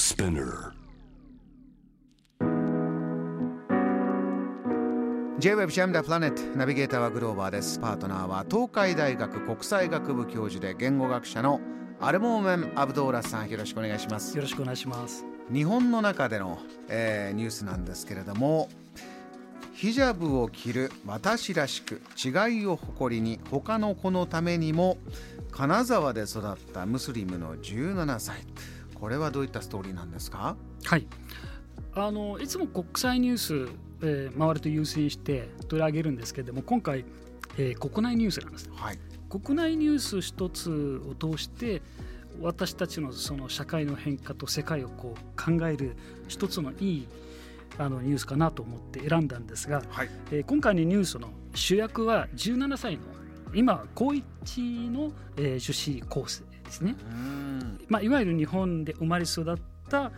Spinner. J-Web ジャムダプラネットナビゲーターはグローバーです。パートナーは東海大学国際学部教授で言語学者のアルモーメン・アブドーラさん。よろしくお願いします。よろしくお願いします。日本の中での、えーニュースなんですけれどもヒジャブを着る私らしく違いを誇りに他の子のためにも金沢で育ったムスリムの17歳これはどういったストーリーなんですか？はい。あのいつも国際ニュース、えー、周りと優先して取り上げるんですけれども今回、えー国内ニュースなんです。はい。国内ニュース一つを通して私たちのその社会の変化と世界をこう考える一つのいいあのニュースかなと思って選んだんですが、はい。えー今回のニュースの主役は17歳の今高一の、えー女子高生ですね、うん。まあ、いわゆる日本で生まれ育った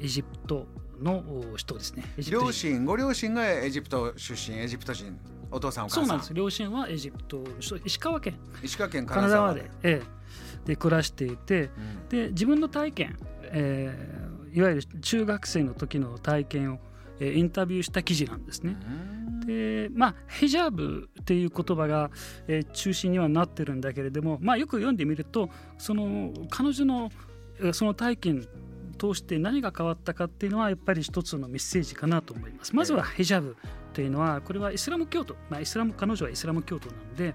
エジプトのお人ですね。両人。親ご両親がエジプト出身エジプト人。お父さんお母さそうんなんです。両親はエジプトの人。石川県。石川県金金沢で。ええ、で暮らしていてうん。で自分の体験、えーいわゆる中学生の時の体験を、えーインタビューした記事なんですね。でまあヘジャブっていう言葉が、えー中心にはなってるんだけれども、まあ、よく読んでみるとその彼女のその体験通して何が変わったかっていうのはやっぱり一つのメッセージかなと思います。まずはヘジャブというのはこれはイスラム教徒、まあ、イスラム彼女はイスラム教徒なので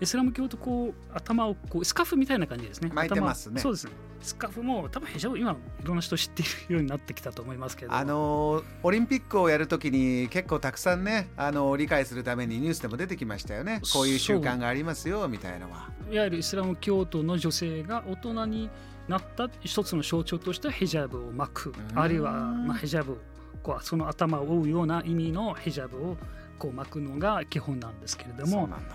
イスラム教徒こう頭をこうスカフみたいな感じですね。巻いてますね。頭そうですね。スカフも多分ヒジャブ今いろんな人知っているようになってきたと思いますけれども。あのーオリンピックをやるときに結構たくさんねあのー理解するためにニュースでも出てきましたよね。こういう習慣がありますよみたいなのは。いわゆるイスラム教徒の女性が大人になった一つの象徴としてヒジャブを巻く。うん。あるいは、まあ、ヒジャブをこうその頭を覆うような意味のヒジャブをこう巻くのが基本なんですけれども、そうなんだ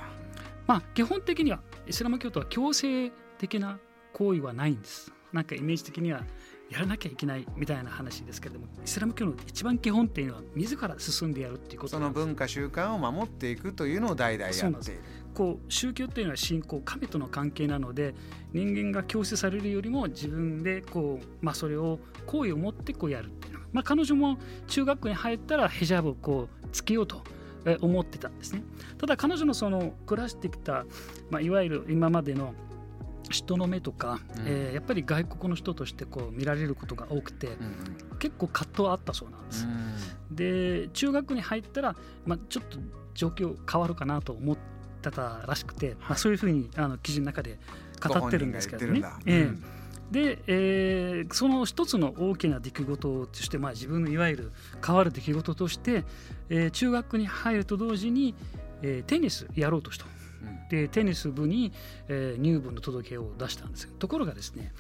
まあ、基本的にはイスラム教徒は強制的な行為はないんです。なんかイメージ的にはやらなきゃいけないみたいな話ですけれどもイスラム教の一番基本っていうのは自ら進んでやるっていうことその文化習慣を守っていくというのを代々やっている。こう宗教っていうのは信仰神との関係なので人間が強制されるよりも自分でこう、まあ、それを好意を持ってこうやるっていうの、まあ、彼女も中学校に入ったらヒジャブをこうつけようとえ思ってたんですね。ただ彼女のその暮らしてきた、まあ、いわゆる今までの人の目とか、うん。えーやっぱり外国の人としてこう見られることが多くてうん結構葛藤はあったそうなんです、うん。で中学に入ったら、まあ、ちょっと状況変わるかなと思ってたらしくて、まあ、そういうふうにあの記事の中で語ってるんですけどね。ご本人が。言ってるんで、えーその一つの大きな出来事として、まあ、自分のいわゆる変わる出来事として、えー中学に入ると同時に、えーテニスやろうとした。うんでテニス部に、えー入部の届けを出したんですところがですね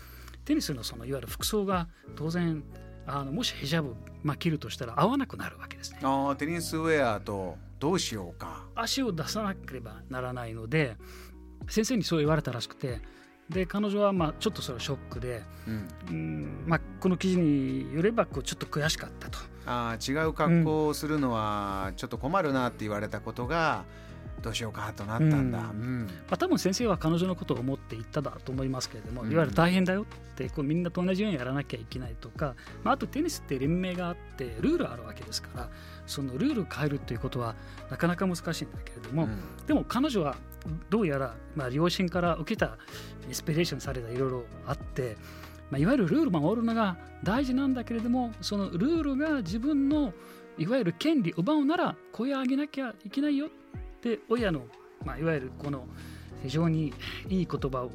テニスのそのいわゆる服装が当然あのもしヒジャブ巻きるとしたら合わなくなるわけですね。あーテニスウェアとどうしようか足を出さなければならないので先生にそう言われたらしくてで彼女はまあちょっとそれはショックで、うん。うんまあ、この記事によればこうちょっと悔しかったと。あー違う格好をするのはちょっと困るなって言われたことがどうしようかとなったんだ、うん。うん。まあ、多分先生は彼女のことを思って言っただと思いますけれども、うん。いわゆる大変だよってこうみんなと同じようにやらなきゃいけないとか、まあ、あとテニスって連盟があってルールあるわけですからそのルールを変えるっていうことはなかなか難しいんだけれども、うん。でも彼女はどうやら、まあ、両親から受けたインスピレーションされたいろいろあって、まあ、いわゆるルール守るのが大事なんだけれどもそのルールが自分のいわゆる権利を奪うなら声を上げなきゃいけないよって親の、まあ、いわゆるこの非常にいい言葉を、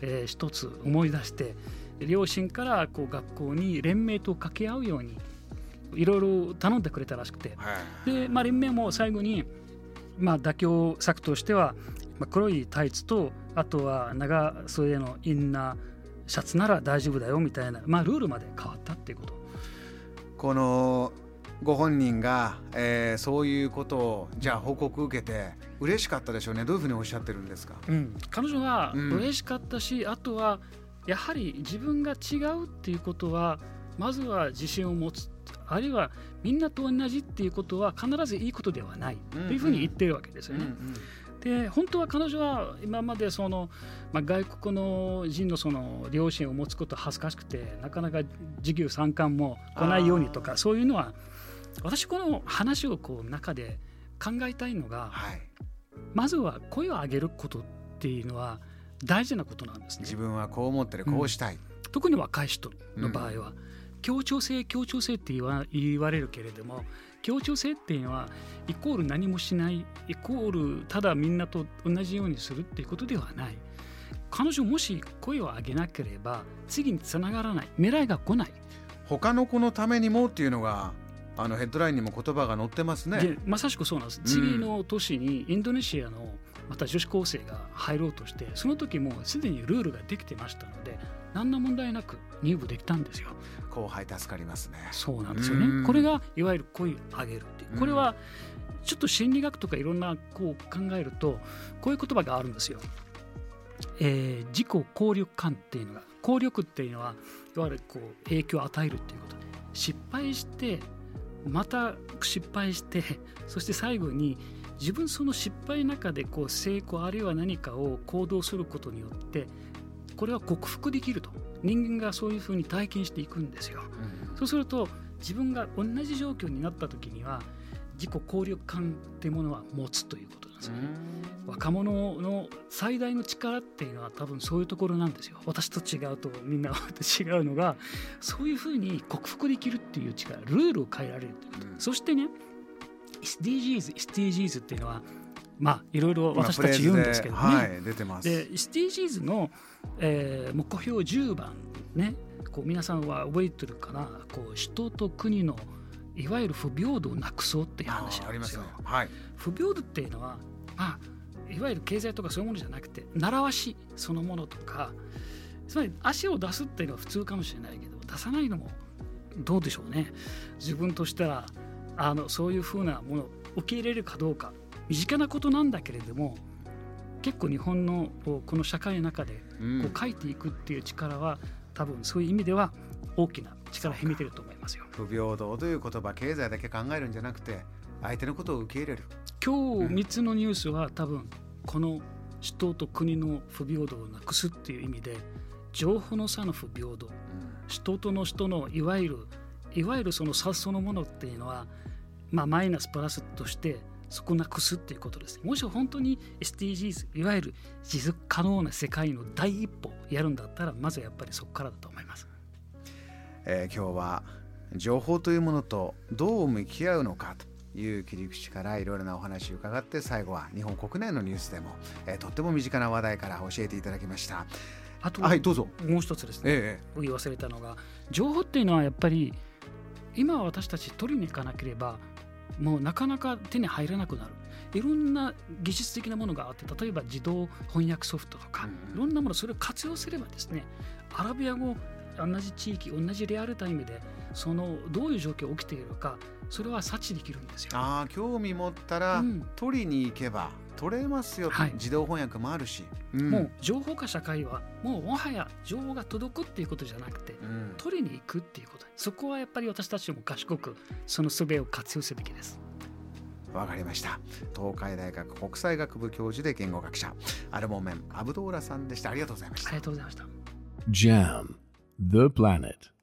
えー一つ思い出して両親からこう学校に連盟と掛け合うようにいろいろ頼んでくれたらしくて。はいで、まあ、連盟も最後に、まあ、妥協策としては、まあ、黒いタイツとあとは長袖のインナーシャツなら大丈夫だよみたいな、まあ、ルールまで変わったっていうこと。このご本人が、えーそういうことをじゃあ報告受けて嬉しかったでしょうね。どういうふうにおっしゃってるんですか？うん、彼女はうん。嬉しかったし、あとはやはり自分が違うっていうことはまずは自信を持つあるいはみんなと同じっていうことは必ずいいことではないというふうに言ってるわけですよね。で本当は彼女は今までその、まあ、外国の人のその両親を持つこと恥ずかしくてなかなか授業参観も来ないようにとかそういうのは私この話をこう中で考えたいのが、はい、まずは声を上げることっていうのは大事なことなんですね。自分はこう思ってるこうしたい、うん、特に若い人の場合は、うん、協調性協調性って言わ言われるけれども協調性っていうのはイコール何もしないイコールただみんなと同じようにするっていうことではない。彼女もし声を上げなければ次につながらない。未来が来ない。他の子のためにもっていうのがあのヘッドラインにも言葉が載ってますね。まさしくそうなんです、次の年にインドネシアのまた女子高生が入ろうとしてその時もすでにルールができてましたので何の問題なく入部できたんですよ。後輩助かりますね。そうなんですよね。これがいわゆる声を上げるってい。うこれはちょっと心理学とかいろんなこう考えるとこういう言葉があるんですよ、えー、自己効力感っていうのが効力っていうのはいわゆるこう影響を与えるっていうこと。で失敗してまた失敗してそして最後に自分その失敗の中でこう成功あるいは何かを行動することによってこれは克服できると人間がそういうふうに体験していくんですよ。うん、そうすると自分が同じ状況になった時には自己効力感っていうものは持つということなんですよね。若者の最大の力っていうのは多分そういうところなんですよ。私と違うとみんな違うのがそういうふうに克服できるっていう力ルールを変えられるということ、うん、そしてね SDGs、SDGs っていうのはまあいろいろ私たち言うんですけどね。はい、出てます。で SDGs の、えー、目標10番ね、こう皆さんは覚えてるかな、こう人と国のいわゆる不平等をなくそうっていう話なんですよ。すねはい、不平等っていうのは、まあ、いわゆる経済とかそういうものじゃなくて習わしそのものとかつまり足を出すっていうのは普通かもしれないけど出さないのもどうでしょうね自分としてはあのそういうふうなものを受け入れるかどうか。身近なことなんだけれども結構日本のこの社会の中でこう書いていくっていう力は、多分そういう意味では大きな力を秘めてると思いますよ。不平等という言葉経済だけ考えるんじゃなくて相手のことを受け入れる。今日3つのニュースは多分この人と国の不平等をなくすっていう意味で情報の差の不平等、うん、人との人のいわゆるいわゆるその差そのものっていうのは、まあ、マイナスプラスとしてそこなくすっていうことです。もし本当に SDGs いわゆる持続可能な世界の第一歩やるんだったらまずやっぱりそこからだと思います、えー、今日は情報というものとどう向き合うのかという切り口からいろいろなお話を伺って最後は日本国内のニュースでも、えー、とっても身近な話題から教えていただきました。あと、はい、どうぞ。もう一つですね、ええ、言い忘れたのが情報っていうのはやっぱり今私たち取りに行かなければもうなかなか手に入らなくなる。いろんな技術的なものがあって例えば自動翻訳ソフトとか、いろんなものそれを活用すればですねアラビア語同じ地域同じリアルタイムでそのどういう状況が起きているかそれは察知できるんですよ。ああ興味持ったら、取りに行けば取れますよ、はい、自動翻訳もあるし、うん、もう情報化社会はもうもはや情報が届くっていうことじゃなくて、うん、取りに行くっていうこと。そこはやっぱり私たちも賢くその術を活用すべきです。わかりました。東海大学国際学部教授で言語学者。アルモメンアブドーラさんでした。ありがとうございました。ありがとうございました。JAM The Planet